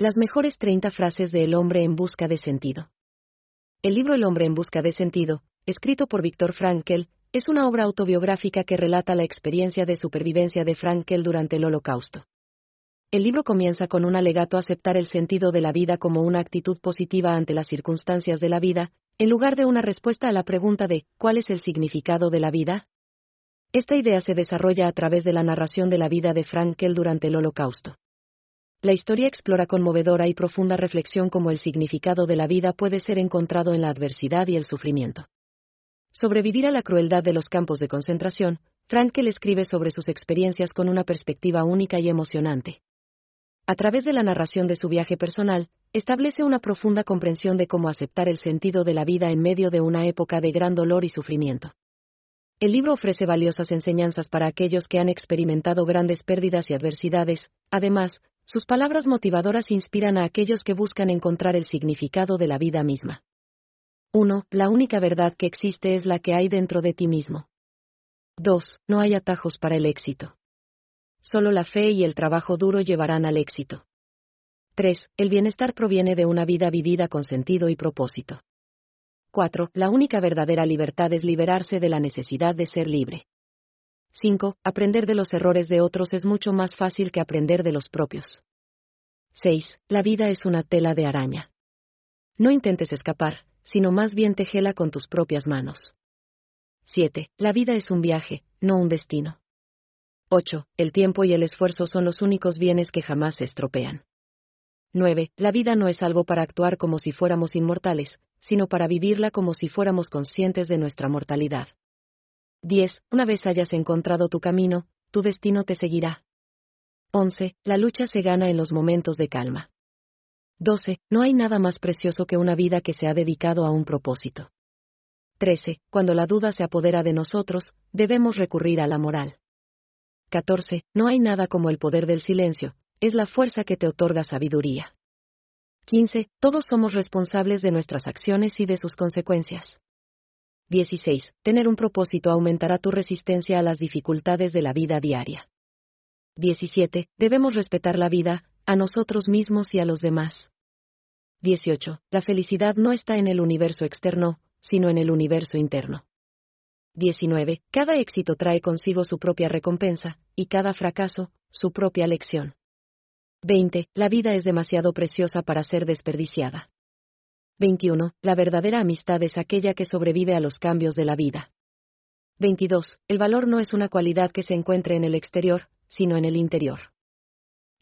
Las mejores 30 frases de El hombre en busca de sentido. El libro El hombre en busca de sentido, escrito por Víctor Frankel, es una obra autobiográfica que relata la experiencia de supervivencia de Frankel durante el Holocausto. El libro comienza con un alegato a aceptar el sentido de la vida como una actitud positiva ante las circunstancias de la vida, en lugar de una respuesta a la pregunta de ¿cuál es el significado de la vida? Esta idea se desarrolla a través de la narración de la vida de Frankel durante el Holocausto. La historia explora conmovedora y profunda reflexión cómo el significado de la vida puede ser encontrado en la adversidad y el sufrimiento. Sobrevivir a la crueldad de los campos de concentración, Frankel escribe sobre sus experiencias con una perspectiva única y emocionante a través de la narración de su viaje personal, establece una profunda comprensión de cómo aceptar el sentido de la vida en medio de una época de gran dolor y sufrimiento. El libro ofrece valiosas enseñanzas para aquellos que han experimentado grandes pérdidas y adversidades, además, sus palabras motivadoras inspiran a aquellos que buscan encontrar el significado de la vida misma. 1. La única verdad que existe es la que hay dentro de ti mismo. 2. No hay atajos para el éxito. Solo la fe y el trabajo duro llevarán al éxito. 3. El bienestar proviene de una vida vivida con sentido y propósito. 4. La única verdadera libertad es liberarse de la necesidad de ser libre. 5. Aprender de los errores de otros es mucho más fácil que aprender de los propios. 6. La vida es una tela de araña. No intentes escapar, sino más bien tejela con tus propias manos. 7. La vida es un viaje, no un destino. 8. El tiempo y el esfuerzo son los únicos bienes que jamás se estropean. 9. La vida no es algo para actuar como si fuéramos inmortales, sino para vivirla como si fuéramos conscientes de nuestra mortalidad. 10. Una vez hayas encontrado tu camino, tu destino te seguirá. 11. La lucha se gana en los momentos de calma. 12. No hay nada más precioso que una vida que se ha dedicado a un propósito. 13. Cuando la duda se apodera de nosotros, debemos recurrir a la moral. 14. No hay nada como el poder del silencio, es la fuerza que te otorga sabiduría. 15. Todos somos responsables de nuestras acciones y de sus consecuencias. 16. Tener un propósito aumentará tu resistencia a las dificultades de la vida diaria. 17. Debemos respetar la vida, a nosotros mismos y a los demás. 18. La felicidad no está en el universo externo, sino en el universo interno. 19. Cada éxito trae consigo su propia recompensa, y cada fracaso, su propia lección. 20. La vida es demasiado preciosa para ser desperdiciada. 21. La verdadera amistad es aquella que sobrevive a los cambios de la vida. 22. El valor no es una cualidad que se encuentre en el exterior, sino en el interior.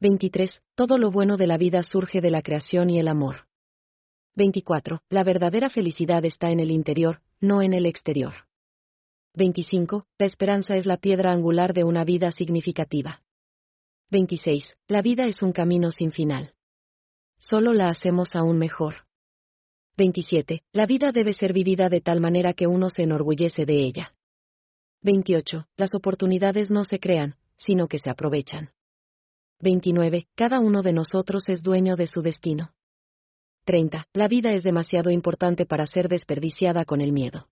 23. Todo lo bueno de la vida surge de la creación y el amor. 24. La verdadera felicidad está en el interior, no en el exterior. 25. La esperanza es la piedra angular de una vida significativa. 26. La vida es un camino sin final. Solo la hacemos aún mejor. 27. La vida debe ser vivida de tal manera que uno se enorgullece de ella. 28. Las oportunidades no se crean, sino que se aprovechan. 29. Cada uno de nosotros es dueño de su destino. 30. La vida es demasiado importante para ser desperdiciada con el miedo.